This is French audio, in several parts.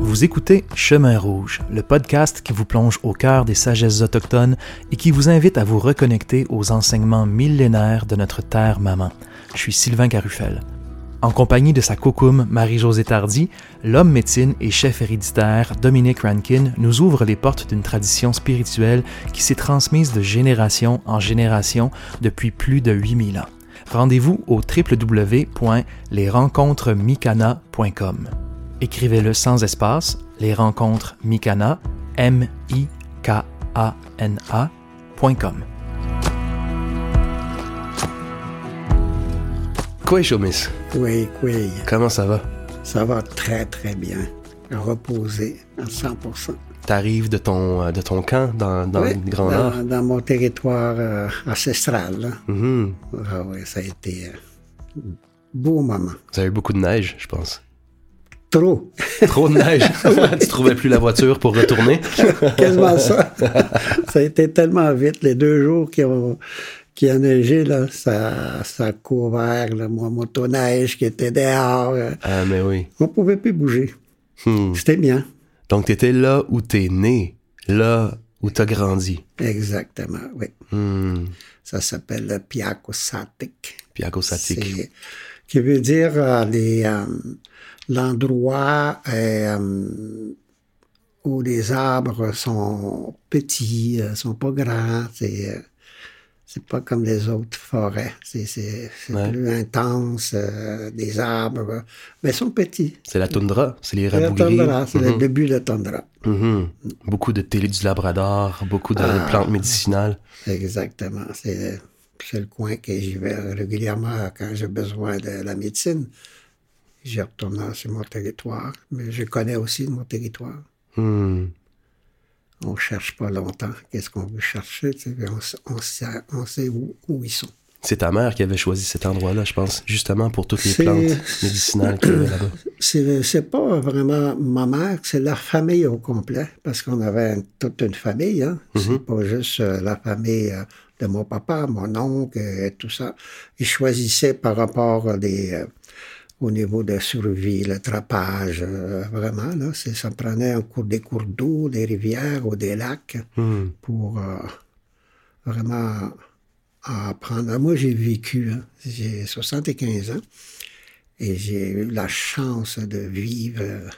Vous écoutez Chemin Rouge, le podcast qui vous plonge au cœur des sagesses autochtones et qui vous invite à vous reconnecter aux enseignements millénaires de notre terre maman. Je suis Sylvain Carufel. En compagnie de sa cocoum Marie-Josée Tardy, l'homme médecine et chef héréditaire Dominique Rankin nous ouvre les portes d'une tradition spirituelle qui s'est transmise de génération en génération depuis plus de 8000 ans. Rendez-vous au www.lesrencontresmicana.com. Écrivez-le sans espace, les rencontres Mikana, M-I-K-A-N-A.com. Quoi, Chomis? Oui, oui. Comment ça va? Ça va très, très bien. Reposé à 100 T'arrives de ton, euh, de ton camp dans, dans oui, le Grand dans, Nord? dans mon territoire euh, ancestral. là. Mhm. Ah oui, ça a été euh, beau moment. Vous avez eu beaucoup de neige, je pense. Trop. Trop de neige. tu trouvais plus la voiture pour retourner? Quasiment ça. ça a été tellement vite. Les deux jours qui ont qui a neigé, là, ça, ça a couvert là, mon motoneige qui était dehors. euh, Ah, mais oui. On pouvait plus bouger. Hmm. C'était bien. Donc, t'étais là où t'es né, là où t'as grandi. Exactement, oui. Hmm. Ça s'appelle le Piacosatic. Puis à cause de ça, tic. C'est- qui veut dire euh, les, euh, l'endroit euh, où les arbres sont petits, euh, sont pas grands. C'est, euh, c'est pas comme les autres forêts. C'est, c'est, c'est Ouais. plus intense, euh, des arbres, mais ils sont petits. C'est la toundra, c'est les C'est la le Mhm. début de la tundra. Mhm. Beaucoup de télé du Labrador, beaucoup de Ah. plantes médicinales. Exactement. C'est, c'est le coin que j'y vais régulièrement quand j'ai besoin de la médecine. J'y retourne sur mon territoire, mais je connais aussi mon territoire. Hmm. On cherche pas longtemps. Qu'est-ce qu'on veut chercher? On, sait, on sait où, où ils sont. C'est ta mère qui avait choisi cet endroit-là, je pense, justement pour toutes les C'est- plantes médicinales qu'il y avait là-bas. C'est, c'est pas vraiment ma mère, c'est la famille au complet, parce qu'on avait une- toute une famille. Hein? C'est pas juste euh, la famille euh, de mon papa, mon oncle et tout ça. Ils choisissaient par rapport à des, euh, au niveau de survie, le trapage, euh, vraiment. Là, c'est, ça prenait un cours des cours d'eau, des rivières ou des lacs Hmm. pour euh, vraiment apprendre. Moi, j'ai vécu, hein, j'ai 75 ans et j'ai eu la chance de vivre euh,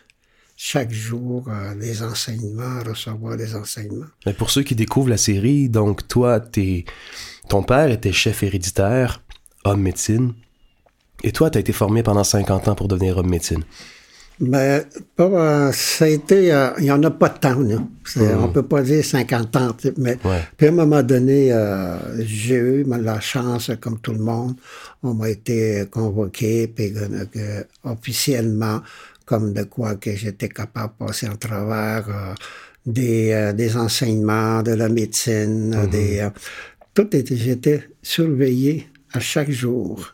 chaque jour des enseignements, recevoir des enseignements. Mais pour ceux qui découvrent la série, donc toi, t'es, ton père était chef héréditaire, homme médecine, et toi, t'as été formé pendant 50 ans pour devenir homme médecine? Mais pas, euh, ça a été, euh, il n'y en a pas de temps, là. C'est- On peut pas dire 50 ans, tu mais Ouais. puis à un moment donné, euh, j'ai eu la chance, comme tout le monde, on m'a été convoqué, puis officiellement, comme de quoi que j'étais capable de passer en travers euh, des, euh, des enseignements, de la médecine, euh, des, euh, tout était, j'étais surveillé à chaque jour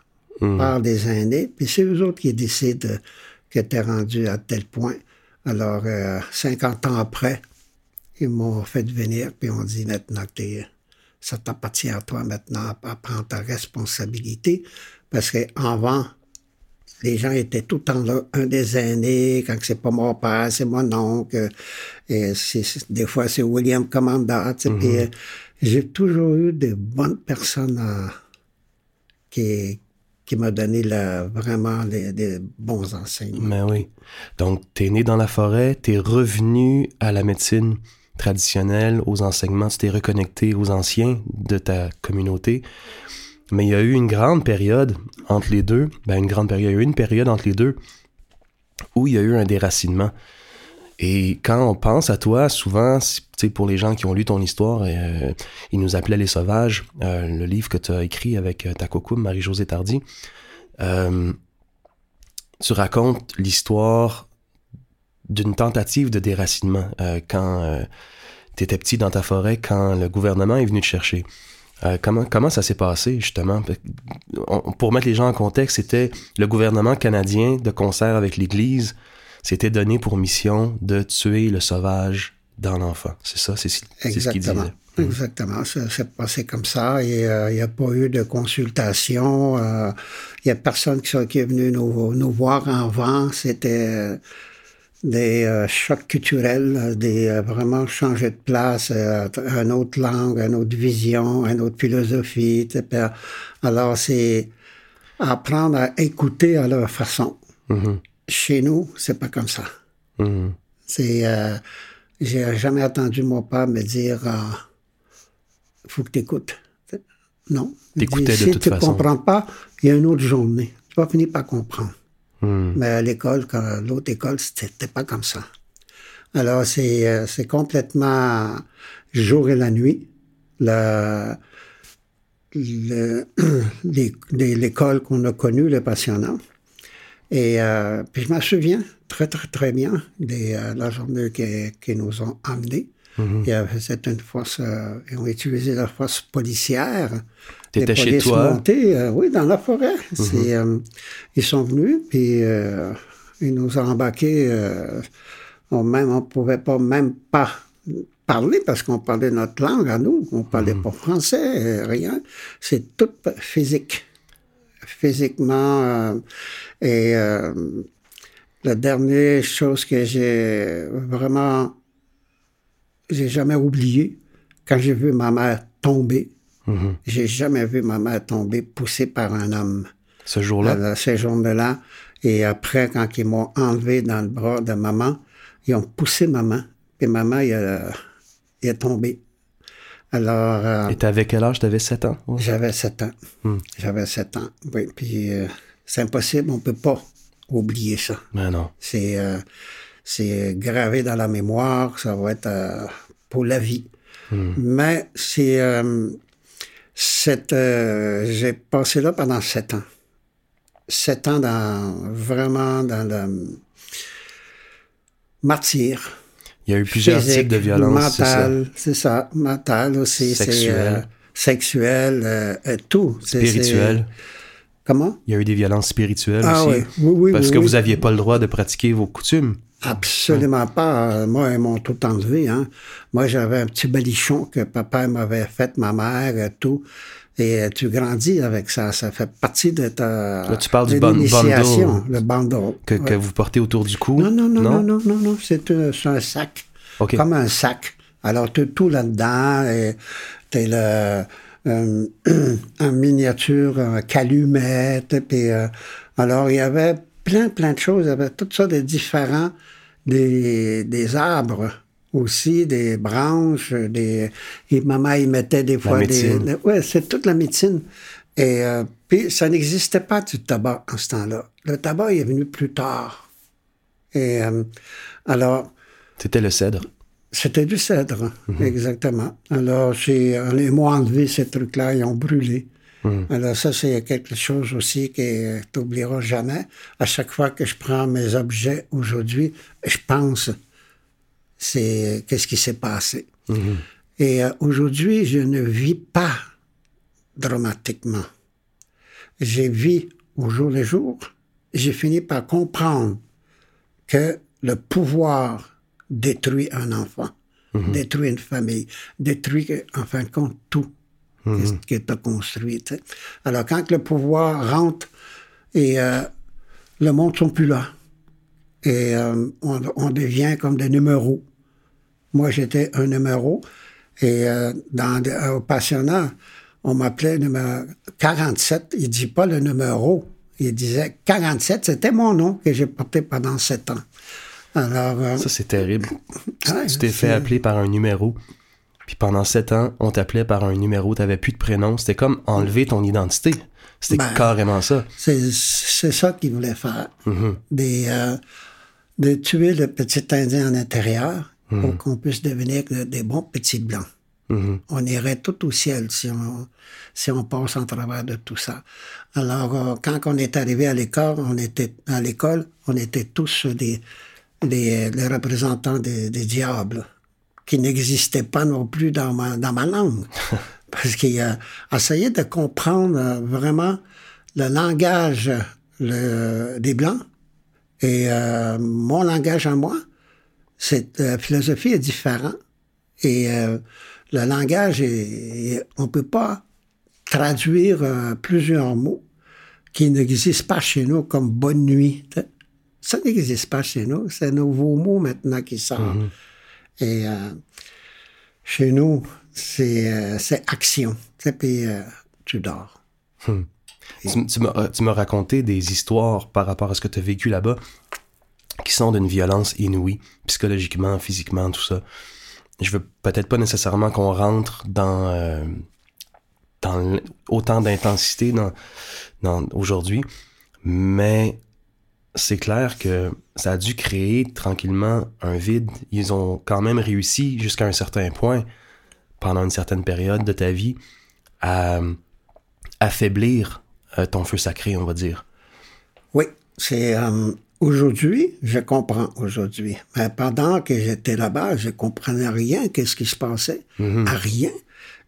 par des aînés, puis c'est eux autres qui décident euh, que tu es rendu à tel point. Alors, euh, 50 ans après, ils m'ont fait venir, puis on dit maintenant que t'es- ça t'appartient à toi maintenant à prendre ta responsabilité, parce qu'avant, les gens étaient tout le temps là, un des aînés, quand c'est pas mon père, c'est mon oncle, et des fois c'est William Commandant, euh, j'ai toujours eu de bonnes personnes euh, qui, qui m'ont donné vraiment des, bons enseignements. Mais oui. Donc, t'es né dans la forêt, t'es revenu à la médecine traditionnelle, aux enseignements, tu t'es reconnecté aux anciens de ta communauté. Mais il y a eu une grande période entre les deux, ben une grande période, il y a eu une période entre les deux où il y a eu un déracinement. Et quand on pense à toi, souvent, pour les gens qui ont lu ton histoire, euh, ils nous appelaient Les Sauvages, euh, le livre que tu as écrit avec euh, ta cocoum, Marie-Josée Tardy. Tu racontes l'histoire d'une tentative de déracinement quand tu étais petit dans ta forêt, quand le gouvernement est venu te chercher. Comment, comment ça s'est passé, justement? Pour mettre les gens en contexte, c'était le gouvernement canadien, de concert avec l'Église, s'était donné pour mission de tuer le sauvage dans l'enfant. C'est ça, c'est ce qu'il disait. Exactement. Ça s'est passé comme ça. Et euh, il n'y a pas eu de consultation. euh, Il n'y a personne qui, est venu nous, nous voir avant. C'était. des euh, chocs culturels, des euh, vraiment changer de place, euh, une autre langue, une autre vision, une autre philosophie. Alors, c'est apprendre à écouter à leur façon. Mhm. Chez nous, c'est pas comme ça. Mhm. C'est, euh, j'ai jamais entendu mon père me dire, euh, faut que tu écoutes. Non. Il T'écoutais dit, de si toute tu comprends pas, il y a une autre journée. Tu vas finir par comprendre. Mhm. Mais à l'école, quand l'autre école, c'était pas comme ça. Alors, c'est, euh, c'est complètement jour et la nuit. Le, l'école qu'on a connue, le passionnant. Et euh, puis je me souviens très, très, très bien de euh, la journée qui, qui nous ont amenés. Mhm. Il y avait- C'était une force, euh, ils ont utilisé la force policière. T'étais chez toi? montées, euh, oui, dans la forêt. Euh, ils sont venus, puis ils nous ont embarqués. On même, on pouvait pas même pas parler parce qu'on parlait notre langue à nous. On parlait pas français, rien. C'est tout physique. Physiquement. euh, et euh, la dernière chose que j'ai vraiment, j'ai jamais oublié, quand j'ai vu ma mère tomber, Mhm. j'ai jamais vu ma mère tomber poussée par un homme Ce jour-là? à ces journées-là. Et après, quand ils m'ont enlevé dans le bras de maman, ils ont poussé maman. Puis maman, il est tombé. Alors, euh, Et t'avais quel âge? T'avais 7 ans? Ouais. j'avais 7 ans. Hmm. J'avais 7 ans. Oui, puis euh, c'est impossible, on peut pas oublier ça. Mais non. C'est euh, c'est gravé dans la mémoire, ça va être euh, pour la vie. Hmm. Mais c'est euh, cette, euh, j'ai passé là pendant sept ans. Sept ans dans vraiment dans le martyr. Il y a eu plusieurs physique, types de violences, c'est ça? Mental, c'est ça. Mental aussi. euh, sexuel, euh, euh, tout. C'est- Spirituel. c'est- Comment? Il y a eu des violences spirituelles Ah aussi. oui, oui, oui. Parce que vous aviez pas le droit de pratiquer vos coutumes. Absolument pas. Moi, ils m'ont tout enlevé. Hein. Moi, j'avais un petit balichon que papa m'avait fait, ma mère, tout. Et euh, tu grandis avec ça. Ça fait partie de ta Là, tu parles du bandeau. Le bandeau. Que, Ouais. que vous portez autour du cou. Non, non, non, non, non, non, non. C'est un, c'est un sac. Comme un sac. Alors, tu tout là-dedans. et T'es le euh, un miniature, un calumet. Puis, euh, alors, il y avait plein, plein de choses. Il y avait tout ça de différents. Des, des arbres aussi, des branches. Des, et maman, il mettait des fois des... Ouais, c'est toute la médecine. Et euh, puis, ça n'existait pas du tabac en ce temps-là. Le tabac est venu plus tard. Et euh, alors, C'était le cèdre. c'était du cèdre, exactement. Alors, j'ai, ils m'ont enlevé ces trucs-là, ils ont brûlé. Alors, ça, c'est quelque chose aussi que tu n'oublieras jamais. À chaque fois que je prends mes objets aujourd'hui, je pense, c'est qu'est-ce qui s'est passé. Et euh, aujourd'hui, je ne vis pas dramatiquement. J'ai vu au jour le jour, j'ai fini par comprendre que le pouvoir détruit un enfant, détruit une famille, détruit, en fin de compte, tout ce tu as construit. tu sais. Alors, quand le pouvoir rentre et euh, le monde sont plus là, et euh, on, on devient comme des numéros. Moi, j'étais un numéro, et euh, dans, au passionnant, on m'appelait numéro 47. Il dit pas le numéro, il disait 47. C'était mon nom que j'ai porté pendant sept ans. Alors, euh, Ça, c'est terrible. Tu- Ouais, tu t'es fait appeler par un numéro. Puis pendant sept ans, on t'appelait par un numéro. T'avais plus de prénom. C'était comme enlever ton identité. C'était Ben, carrément ça. c'est ça qu'il voulait faire. Mhm. Des, euh, de tuer le petit Indien en intérieur pour qu'on puisse devenir de- des bons petits blancs. Mhm. On irait tout au ciel si on, si on passe en travers de tout ça. Alors, euh, quand on est arrivé à l'école, on était à l'école, on était tous des, des, les représentants des, des diables, qui n'existaient pas non plus dans ma, dans ma langue. Parce qu'il a essayé de comprendre euh, vraiment le langage le- des Blancs et euh, mon langage à moi. Cette euh, philosophie est différente. Et euh, le langage, est, est- on peut pas traduire euh, plusieurs mots qui n'existent pas chez nous, comme bonne nuit. Ça n'existe pas chez nous. C'est un nouveau mot maintenant qui sort. Et euh, chez nous, c'est c'est action. Et puis, tu dors. Hmm. Tu, tu m'as raconté des histoires par rapport à ce que tu as vécu là-bas qui sont d'une violence inouïe, psychologiquement, physiquement, tout ça. Je veux peut-être pas nécessairement qu'on rentre dans, euh, dans autant d'intensité dans, dans, aujourd'hui, mais c'est clair que ça a dû créer tranquillement un vide. Ils ont quand même réussi jusqu'à un certain point, pendant une certaine période de ta vie, à affaiblir euh, ton feu sacré, on va dire. Oui, c'est euh, aujourd'hui, je comprends aujourd'hui. Mais pendant que j'étais là-bas, je comprenais rien, qu'est-ce qui se passait, à rien.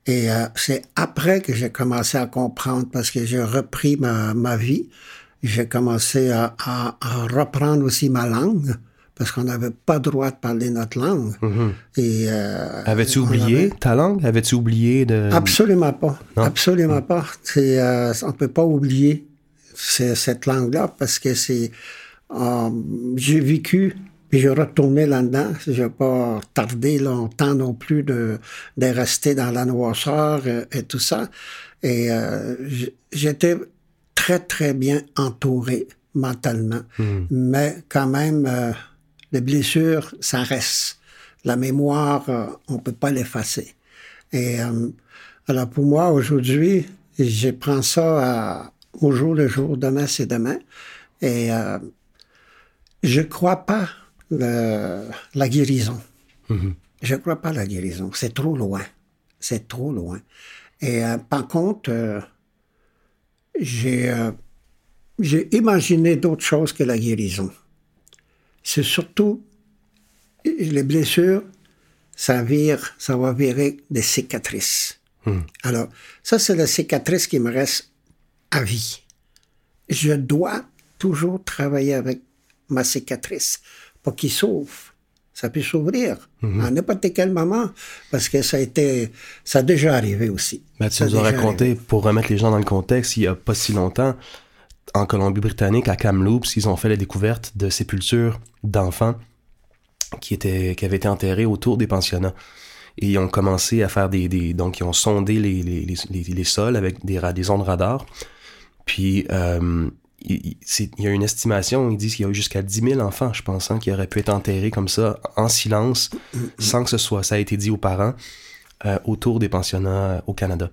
Et euh, c'est après que j'ai commencé à comprendre parce que j'ai repris ma, ma vie. J'ai commencé à, à, à reprendre aussi ma langue parce qu'on n'avait pas droit de parler notre langue. Et euh, Avais-tu oublié avait- ta langue? Avais-tu oublié de... Absolument pas. Non? Absolument pas. C'est, euh, on peut pas oublier cette langue-là parce que c'est, euh, j'ai vécu puis j'ai retourné là-dedans. J'ai pas tardé longtemps non plus de, de rester dans la noirceur euh, et, tout ça. Et euh, j'étais très très bien entouré mentalement, mais quand même euh, les blessures ça reste. La mémoire, euh, on peut pas l'effacer. Et euh, alors pour moi aujourd'hui, je prends ça à- au jour le jour, demain c'est demain. Et euh, je crois pas le- la guérison. Je crois pas la guérison. C'est trop loin. C'est trop loin. Et euh, par contre, euh, j'ai euh, imaginé d'autres choses que la guérison. C'est surtout les blessures, ça vire, ça va virer des cicatrices. Alors, ça, c'est la cicatrice qui me reste à vie. Je dois toujours travailler avec ma cicatrice pour qu'il s'ouvre. Ça peut s'ouvrir à n'importe quel moment parce que ça a été, ça a déjà arrivé aussi. Ben, tu Ça nous as raconté, arrivé. pour remettre les gens dans le contexte, il y a pas si longtemps, en Colombie-Britannique, à Kamloops, ils ont fait la découverte de sépultures d'enfants qui, étaient, qui avaient été enterrés autour des pensionnats. Et ils ont commencé à faire des... des donc, ils ont sondé les, les, les, sols avec des, des ondes radar. Puis, euh, il, il- c'est- il y a une estimation, ils disent qu'il y a eu jusqu'à 10 000 enfants, je pense, hein, qui auraient pu être enterrés comme ça, en silence, sans que ce soit, ça a été dit aux parents, euh, autour des pensionnats euh, au Canada.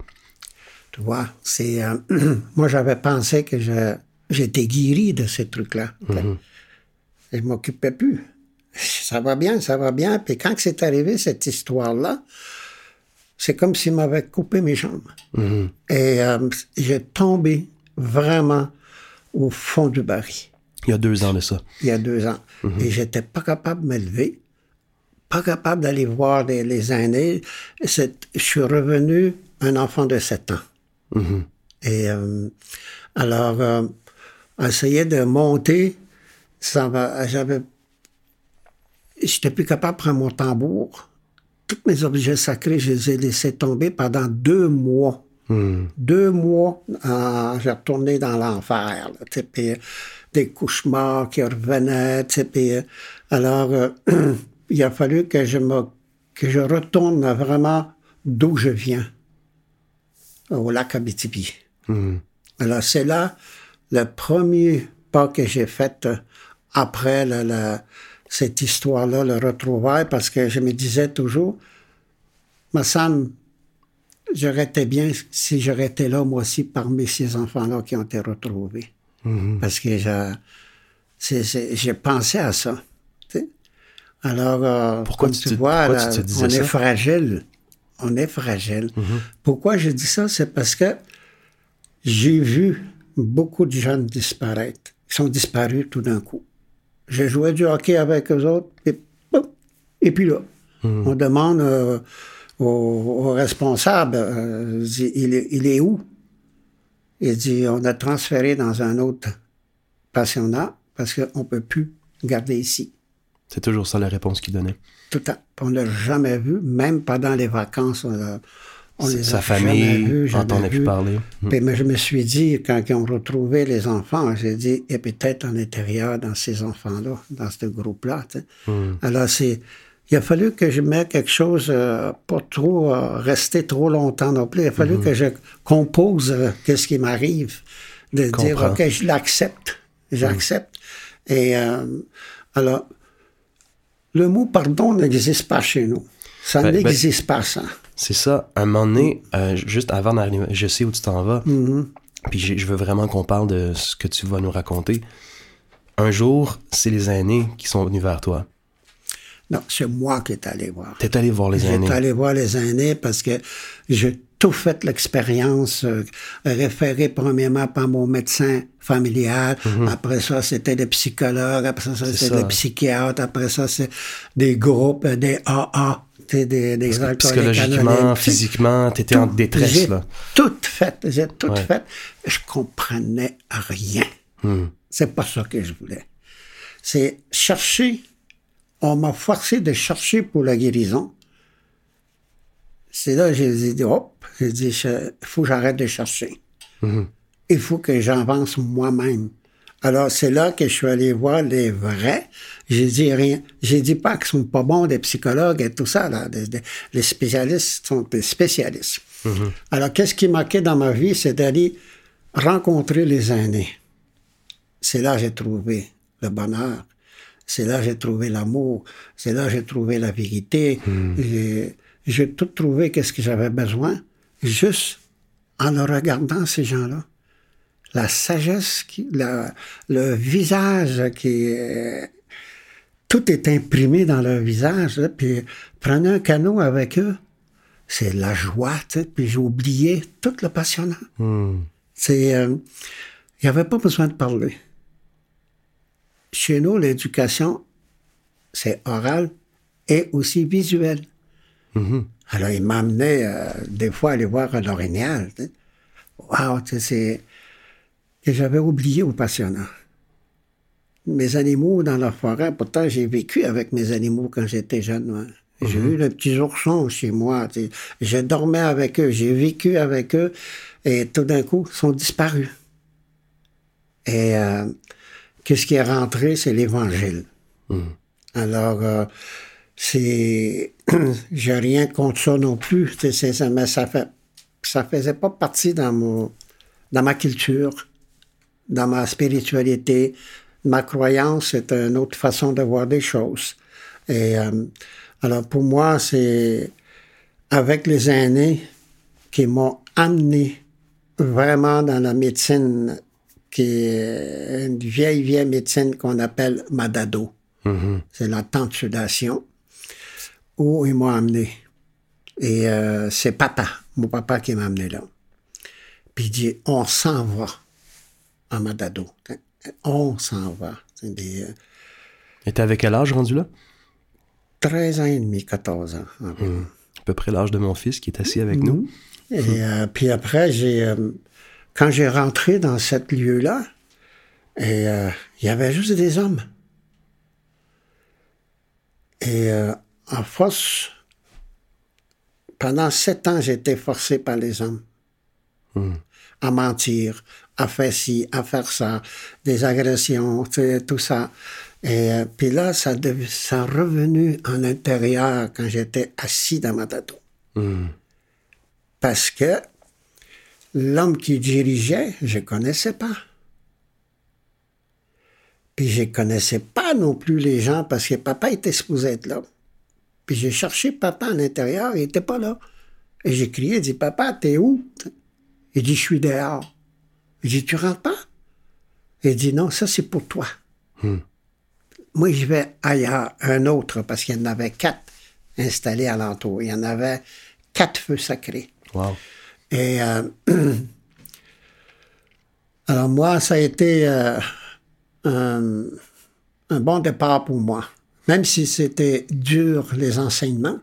Tu vois, c'est. euh, moi, j'avais pensé que je, j'étais guéri de ces trucs-là. Je ne m'occupais plus. Ça va bien, ça va bien. Puis quand c'est arrivé, cette histoire-là, c'est comme s'il m'avait coupé mes jambes. Et euh, j'ai tombé vraiment au fond du baril Il y a deux ans de ça. il y a deux ans. Et j'étais pas capable de me lever, pas capable d'aller voir les, les aînés. Je suis revenu un enfant de 7 ans. Et euh, alors, euh, essayer de monter, ça va, j'avais, j'étais plus capable de prendre mon tambour. Tous mes objets sacrés, je les ai laissés tomber pendant deux mois. Deux mois, euh, j'ai retourné dans l'enfer. puis, euh, des cauchemars qui revenaient. puis, euh, alors, euh, il a fallu que je me, que je retourne vraiment d'où je viens, au lac Abitibi. Alors, c'est là le premier pas que j'ai fait après le- le- cette histoire-là, le retrouvaille, parce que je me disais toujours, ma Sam, j'aurais été bien si j'aurais été là, moi aussi, parmi ces enfants-là qui ont été retrouvés. Parce que j'ai pensé à ça. Alors, euh, Pourquoi comme tu vois, pourquoi là, tu te on ça? est fragile. On est fragile. Pourquoi je dis ça? C'est parce que j'ai vu beaucoup de jeunes disparaître. Ils sont disparus tout d'un coup. J'ai joué du hockey avec eux autres, et, et puis là, on demande euh, au, au responsable, euh, il, est, il est où? Il dit, on a transféré dans un autre pensionnat parce qu'on ne peut plus garder ici. C'est toujours ça la réponse qu'il donnait. Tout le temps. On ne l'a jamais vu, même pendant les vacances. On, a- On les Sa a famille, vus, entendait plus parler. Hmm. Puis, mais je me suis dit, quand ils ont retrouvé les enfants, j'ai dit, a peut-être un intérieur dans ces enfants-là, dans ce groupe-là. Hmm. Alors, c'est. Il a fallu que je mette quelque chose, euh, pas trop euh, rester trop longtemps non plus. Il a fallu Hmm. que je compose euh, qu'est-ce qui m'arrive. De dire. OK, je l'accepte. J'accepte. Et euh, alors, le mot pardon n'existe pas chez nous. Ça Ben, ben- n'existe pas, ça. C'est ça. À un moment donné, juste avant d'arriver, je sais où tu t'en vas. Mhm. Puis je veux vraiment qu'on parle de ce que tu vas nous raconter. Un jour, c'est les aînés qui sont venus vers toi. Non, c'est moi qui est allé voir. T'es allé voir les aînés. J'étais allé voir les aînés parce que j'ai tout fait l'expérience, euh, référé premièrement par mon médecin familial. Après ça, c'était des psychologues. Après ça, c'était des psychiatres. Après ça, c'est des groupes, euh, des AA, des, des Psychologiquement, physiquement, t'étais en détresse, là. tout fait, j'ai tout Ouais. fait. Je comprenais rien. Hmm. C'est pas ça que je voulais. C'est chercher. On m'a forcé de chercher pour la guérison. C'est là que j'ai dit, hop, j'ai dit, il faut que j'arrête de chercher. Il faut que j'avance moi-même. Alors, c'est là que je suis allé voir les vrais. J'ai dit rien. J'ai dit pas qu'ils sont pas bons, des psychologues et tout ça, là. Des- des- les spécialistes sont des spécialistes. Alors, qu'est-ce qui manquait dans ma vie, c'est d'aller rencontrer les aînés. C'est là que j'ai trouvé le bonheur. C'est là que j'ai trouvé l'amour. C'est là que j'ai trouvé la vérité. J'ai- J'ai tout trouvé qu'est-ce que j'avais besoin, juste en regardant, ces gens-là. La sagesse, qui, la- le visage qui... est- tout est imprimé dans leur visage. là, puis prenez un canot avec eux. C'est la joie, puis j'ai oublié tout le passionnant. Hmm. C'est, euh, il n'y avait pas besoin de parler. Chez nous, l'éducation, c'est oral et aussi visuel. Mhm. Alors, il m'amenait euh, des fois aller voir un orignal. tu sais. Wow, tu sais, c'est que j'avais oublié au passionnant. Mes animaux dans la forêt, pourtant j'ai vécu avec mes animaux quand j'étais jeune. moi. J'ai eu les petits oursons chez moi. tu sais. Je dormais avec eux, j'ai vécu avec eux, et tout d'un coup, ils sont disparus. Et euh, qu'est-ce qui est rentré, c'est l'Évangile. Alors, euh, c'est. J'ai rien contre ça non plus. ça, mais ça fait. Ça faisait pas partie dans mon, dans ma culture, dans ma spiritualité. Ma croyance, c'est une autre façon de voir des choses. Et euh, alors, pour moi, c'est avec les aînés qui m'ont amené vraiment dans la médecine, qui est une vieille, vieille médecine qu'on appelle Madado. Mhm. C'est la tension où ils m'ont amené. Et euh, c'est papa, mon papa qui m'a amené là. Puis il dit, on s'en va à Madado. On s'en va. Des, euh, Et t'es avec quel âge rendu là? 13 ans et demi, 14 ans. environ. À peu près l'âge de mon fils qui est assis avec nous. Et euh, puis après, j'ai, euh, quand j'ai rentré dans cet lieu-là, et euh, il y avait juste des hommes. Et euh, en force, pendant sept ans, j'ai été forcé par les hommes à mentir, à faire ci, à faire ça, des agressions, tout ça. Et euh, puis là, ça, dev- ça est revenu en intérieur quand j'étais assis dans ma tatou Hmm. parce que l'homme qui dirigeait, je connaissais pas. Puis je connaissais pas non plus les gens parce que papa était supposé être là. Puis j'ai cherché papa à l'intérieur, il était pas là. Et j'ai crié, dit, papa, t'es où? Il dit, je suis dehors. J'ai dit, tu rentres pas? Il dit, non, ça c'est pour toi. Moi, je vais ailleurs, un autre, parce qu'il y en avait quatre installés alentour. Il y en avait quatre feux sacrés. Wow. Et euh, alors moi, ça a été euh, un, un bon départ pour moi. Même si c'était dur les enseignements,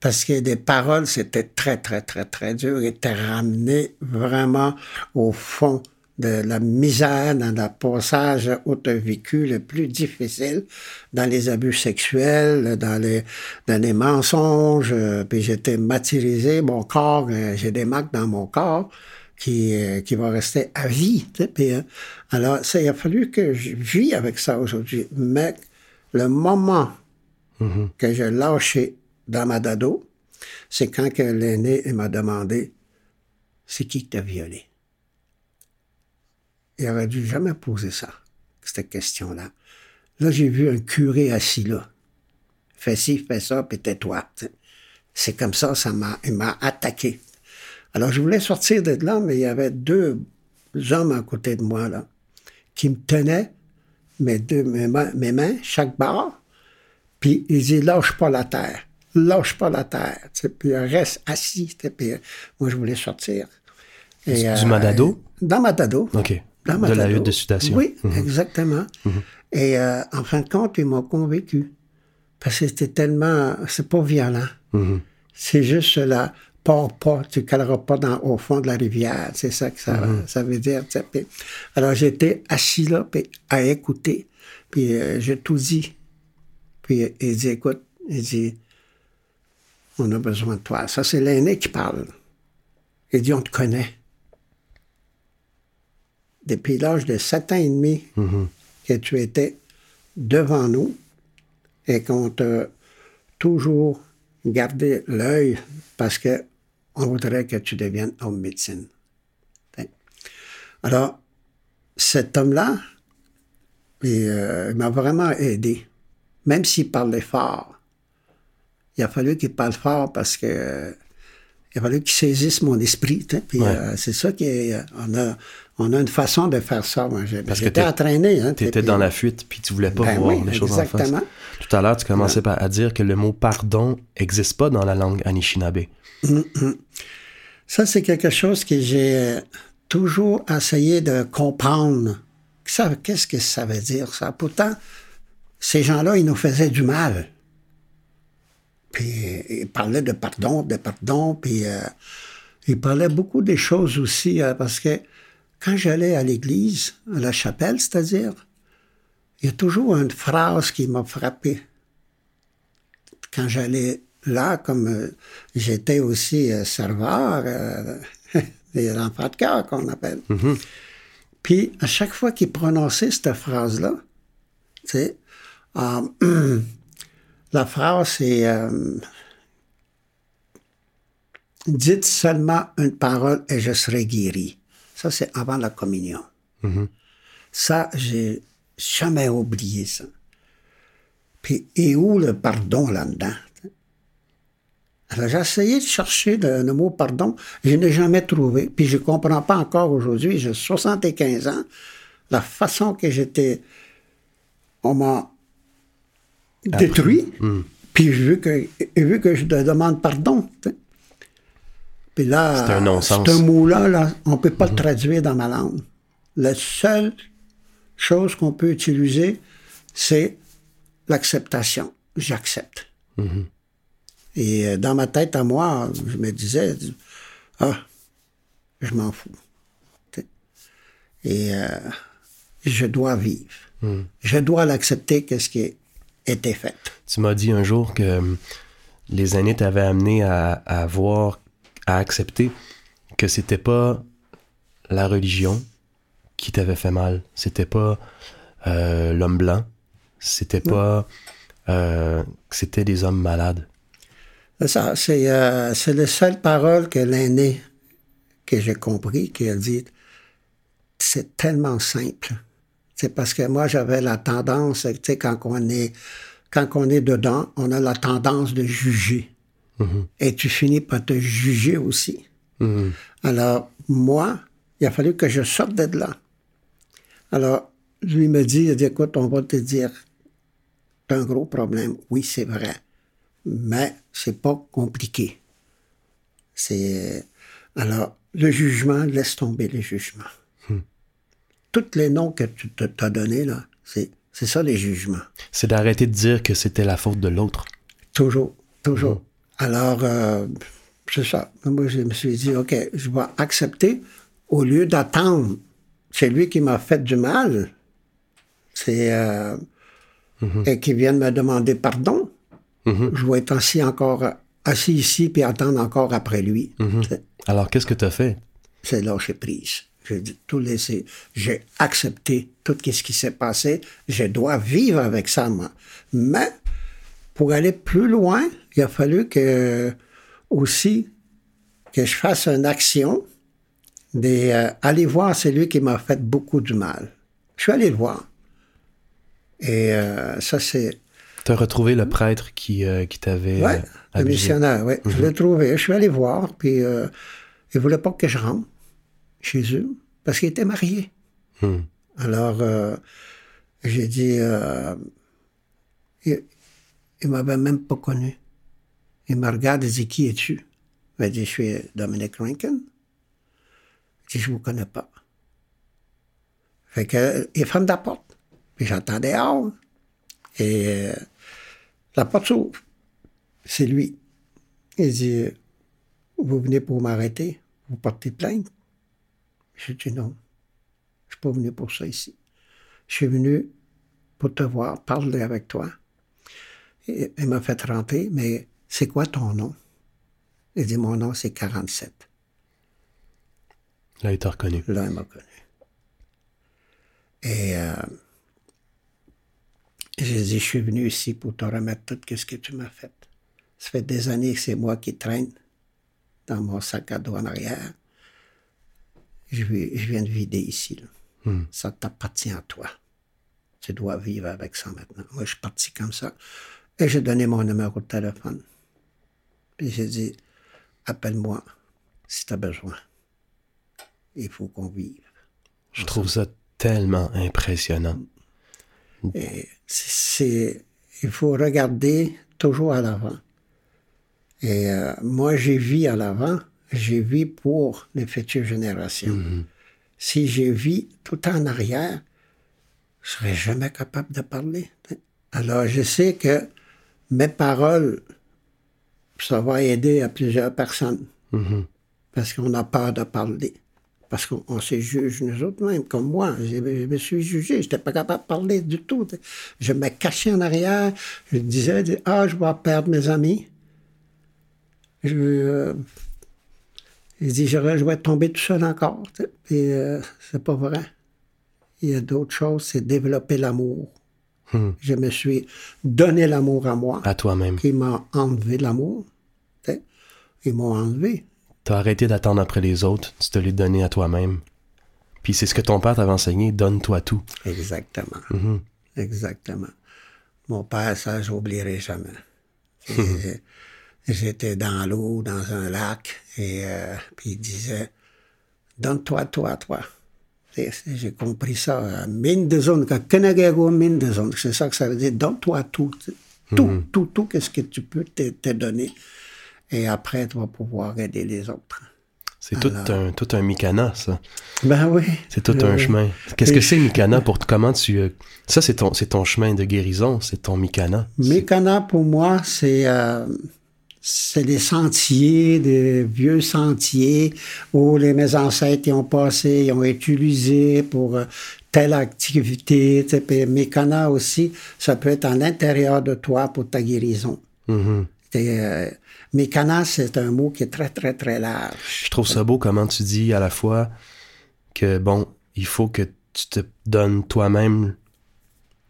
parce que des paroles, c'était très, très, très, très dur, et étaient ramené vraiment au fond de la misère dans le passage où tu as vécu le plus difficile, dans les abus sexuels, dans les, dans les mensonges, euh, puis j'étais martyrisé, mon corps, euh, j'ai des marques dans mon corps qui, euh, qui vont rester à vie. puis, euh, alors, ça, il a fallu que je vis avec ça aujourd'hui. Mais le moment Mhm. que j'ai lâché dans ma dado, c'est quand l'aîné m'a demandé c'est qui qui t'a violé. Il aurait dû jamais poser ça, cette question-là. Là, j'ai vu un curé assis là. Fais ci, fais ça, puis tais-toi. C'est comme ça, ça m'a, il m'a attaqué. Alors, je voulais sortir de là, mais il y avait deux hommes à côté de moi, là, qui me tenaient mes, deux, mes, mains, mes mains, chaque barre, puis il dit, lâche pas la terre. Lâche pas la terre. tu sais, Puis reste assis. Puis euh, moi, je voulais sortir. Et, Du- euh, Madado? Dans Madado. OK. De la hutte de sudation. Oui, Mhm. exactement. Et euh, en fin de compte, ils m'ont convaincu. Parce que c'était tellement... C'est pas violent. Mhm. C'est juste là, pars pas, tu caleras pas dans, au fond de la rivière. C'est ça que ça, ça veut dire. alors j'étais assis là, puis à écouter. Puis euh, j'ai tout dit. Puis euh, il dit, écoute, il dit, on a besoin de toi. Ça, c'est l'aîné qui parle. Il dit, on te connaît. Depuis l'âge de sept ans et demi que tu étais devant nous et qu'on t'a toujours gardé l'œil parce que on voudrait que tu deviennes homme médecine. Alors, cet homme-là, il, euh, il m'a vraiment aidé, même s'il parlait fort. Il a fallu qu'il parle fort parce que euh, il a fallu qu'il saisisse mon esprit. t'sais. Puis Ouais. euh, c'est ça qu'on a, on a une façon de faire ça. Moi, Parce que t'es- entraîné. Hein, Tu étais puis- dans la fuite, puis tu voulais pas Ben voir oui, les choses en face. Tout à l'heure, tu commençais à dire que le mot pardon n'existe pas dans la langue Anishinaabe. Ça, c'est quelque chose que j'ai euh, toujours essayé de comprendre. Qu'est-ce que ça veut dire, ça? Pourtant, ces gens-là, ils nous faisaient du mal. Puis, ils parlaient de pardon, de pardon, puis euh, ils parlaient beaucoup des choses aussi, euh, parce que quand j'allais à l'église, à la chapelle, c'est-à-dire, il y a toujours une phrase qui m'a frappé quand j'allais là, comme euh, j'étais aussi euh, serveur, euh, des enfants de cœur qu'on appelle. Puis à chaque fois qu'il prononçait cette phrase-là, tu sais, euh, la phrase c'est euh, Dites seulement une parole et je serai guéri. Ça, c'est avant la communion. Ça, j'ai jamais oublié ça. Puis, et où le pardon là-dedans? Alors, j'ai essayé de chercher le, le mot pardon, je n'ai jamais trouvé. Puis, je ne comprends pas encore aujourd'hui, j'ai 75 ans, la façon que j'étais. On m'a détruit, puis vu que, vu que je te demande pardon. Puis là, C'est un non-sens. ce mot-là, là, on ne peut pas le traduire dans ma langue. La seule chose qu'on peut utiliser, c'est l'acceptation. J'accepte. Et euh, dans ma tête à moi, je me disais, ah, je m'en fous. Et euh, je dois vivre. Je dois l'accepter, qu'est-ce qui a Tu m'as dit un jour que hum, les aînés t'avaient amené à, à voir, à accepter que c'était pas la religion qui t'avait fait mal. C'était pas euh, l'homme blanc. C'était pas. euh, c'était des hommes malades. C'est Ça, c'est euh, c'est la seule parole que l'aîné que j'ai compris, qui a dit, c'est tellement simple. C'est parce que moi, j'avais la tendance, tu sais, quand on est, quand on est dedans, on a la tendance de juger. Et tu finis par te juger aussi. Mhm. Alors, moi, il a fallu que je sorte de là. Alors, lui me dit, il a dit, écoute, on va te dire, t'as un gros problème. Oui, c'est vrai. Mais c'est pas compliqué. C'est, alors, le jugement, laisse tomber le jugement. Tous les noms que tu t'as donnés, là, c'est, c'est ça les jugements. C'est d'arrêter de dire que c'était la faute de l'autre. Toujours, toujours. Alors, euh, c'est ça. Moi, je me suis dit, OK, je vais accepter au lieu d'attendre. c'est lui qui m'a fait du mal. C'est euh, et qui vient de me demander pardon. Je vais être assis encore assis ici puis attendre encore après lui. C'est- Alors, qu'est-ce que tu as fait? C'est lâcher prise. J'ai tout laissé. J'ai accepté tout ce qui s'est passé. Je dois vivre avec ça, moi. Mais pour aller plus loin, il a fallu que aussi que je fasse une action d'aller voir celui qui m'a fait beaucoup du mal. Je suis allé le voir. Et euh, ça, c'est Tu as retrouvé le prêtre qui, euh, qui t'avait euh, le missionnaire, oui. Je l'ai trouvé. Je suis allé voir, puis euh, il voulait pas que je rentre chez eux parce qu'il était marié. Hmm. Alors, euh, j'ai dit, euh, il, il m'avait même pas connu. Il me regarde et dit, qui es-tu? Il m'a dit, je suis Dominic Rankin. Je dis, je vous connais pas. Fait que, il ferme la porte. Puis j'entends dehors. Et euh, la porte s'ouvre. C'est lui. Il dit, vous venez pour m'arrêter? Vous portez plainte? J'ai dit non. Je suis pas venu pour ça ici. Je suis venu pour te voir, parler avec toi. Et, il m'a fait rentrer, mais c'est quoi ton nom? Il dit, mon nom, c'est 47. Là, il t'a reconnu. Là, il m'a connu. Et euh, j'ai dit, je suis venu ici pour te remettre tout ce que tu m'as fait. Ça fait des années que c'est moi qui traîne dans mon sac à dos en arrière. Je, viens de vider ici. là. Hmm. Ça t'appartient à toi. Tu dois vivre avec ça maintenant. Moi, je suis parti comme ça. Et j'ai donné mon numéro de téléphone. Puis j'ai dit, appelle-moi si tu as besoin. Il faut qu'on vive. Je trouve ça tellement impressionnant. Et c'est, il faut regarder toujours à l'avant. Et euh, moi, j'ai vu à l'avant, j'ai vu pour les futures générations. Si j'ai vu tout en arrière, je serais jamais capable de parler. Alors, je sais que mes paroles, ça va aider à plusieurs personnes. Parce qu'on a peur de parler. Parce qu'on on se juge nous autres mêmes, comme moi. Je, je me suis jugé, je n'étais pas capable de parler du tout. Je me cachais en arrière, je disais, ah, je vais perdre mes amis. Je, euh, il dit, je, vais tomber tout seul encore. Puis euh, c'est pas vrai. Il y a d'autres choses, c'est développer l'amour. Je me suis donné l'amour à moi, À toi-même. qui m'a enlevé l'amour. Ils m'ont enlevé. T'as arrêté d'attendre après les autres, tu te l'es donné à toi-même. Puis c'est ce que ton père t'avait enseigné, donne-toi tout. Exactement. Mhm. Exactement. Mon père, ça, j'oublierai jamais. J'étais dans l'eau, dans un lac, et euh, puis il disait, donne-toi, toi, toi. J'ai compris ça. euh, Mine de zone, mine de zone, c'est ça que ça veut dire, donne-toi tout. tu sais. Tout, tout, tout, qu'est-ce que tu peux te, te donner. Et après, tu vas pouvoir aider les autres. C'est tout un, tout un Mikana, ça. Ben oui. C'est tout Euh, un chemin. Qu'est-ce que c'est Mikana pour comment tu euh, ça c'est ton c'est ton chemin de guérison, c'est ton Mikana. Mécana, pour moi, c'est euh, c'est des sentiers, des vieux sentiers où les, mes ancêtres y ont passé, ils ont utilisé pour euh, telle activité. tu sais. Mécana aussi, ça peut être à l'intérieur de toi pour ta guérison. Euh, Mécana, c'est un mot qui est très, très, très large. Je trouve ça beau comment tu dis à la fois que bon, il faut que tu te donnes toi-même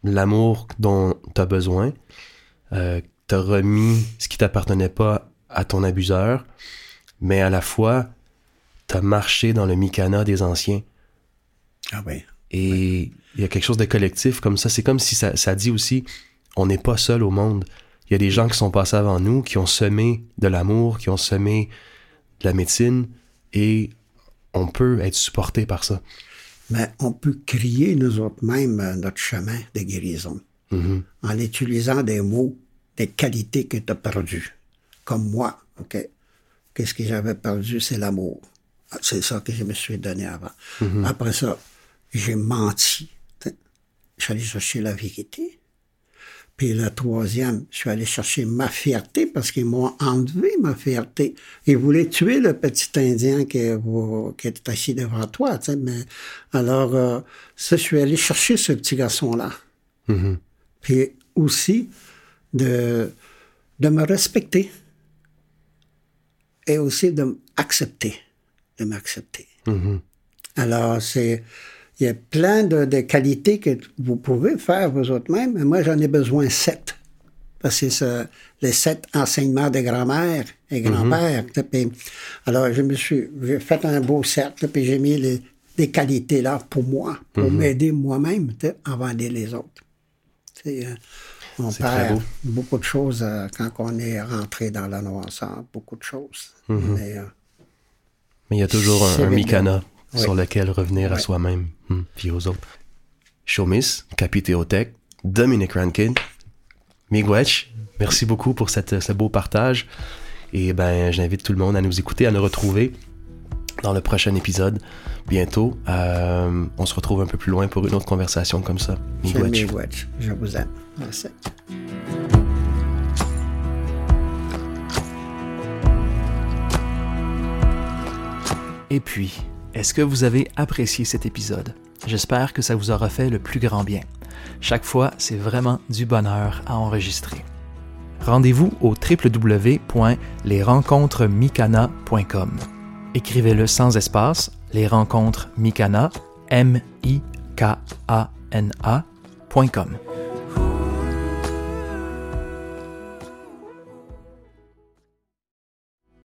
l'amour dont tu as besoin. Euh, tu as remis ce qui t'appartenait pas à ton abuseur, mais à la fois tu as marché dans le Mikana des anciens. Ah oui. Et il y a quelque chose de collectif comme ça. C'est comme si ça, ça dit aussi, on n'est pas seul au monde. Il y a des gens qui sont passés avant nous, qui ont semé de l'amour, qui ont semé de la médecine, et on peut être supporté par ça. Mais on peut créer nous autres mêmes euh, notre chemin de guérison Mhm. en utilisant des mots, des qualités que tu as perdues. Comme moi, OK? Qu'est-ce que j'avais perdu? C'est l'amour. Ah, C'est ça que je me suis donné avant. Après ça, j'ai menti. Je suis allé chercher la vérité. Puis le troisième, je suis allé chercher ma fierté parce qu'ils m'ont enlevé ma fierté. Ils voulaient tuer le petit Indien qui, qui est assis devant toi. Tu sais, mais alors, euh, ça, je suis allé chercher ce petit garçon-là. Mhm. Puis aussi de, de me respecter et aussi de m'accepter, de m'accepter. Mhm. Alors, c'est, il y a plein de, de, qualités que vous pouvez faire vous autres même, mais moi, j'en ai besoin sept. Parce que c'est les sept enseignements de grand-mère et grand-père. Alors, je me suis, j'ai fait un beau cercle, puis j'ai mis les, des qualités là pour moi, pour m'aider moi-même avant d'aider les autres. Euh, on perd beaucoup de choses euh, quand on est rentré dans la noirceur, beaucoup de choses. Mais, euh, mais, il y a toujours un, oui. sur lequel revenir Oui. à soi-même, hmm, puis aux autres. Shomis, Capiteotech, Dominic Rankin, Miigwech, merci beaucoup pour cette, ce beau partage. Et ben, j'invite tout le monde à nous écouter, à nous retrouver dans le prochain épisode bientôt. Euh, on se retrouve un peu plus loin pour une autre conversation comme ça. Miigwech. Miigwech. Je vous aime. Merci. Et puis, est-ce que vous avez apprécié cet épisode? J'espère que ça vous aura fait le plus grand bien. Chaque fois, c'est vraiment du bonheur à enregistrer. Rendez-vous au www.lesrencontresmicana.com. Écrivez-le sans espace, les rencontres Mikana, M-I-K-A-N-A.com.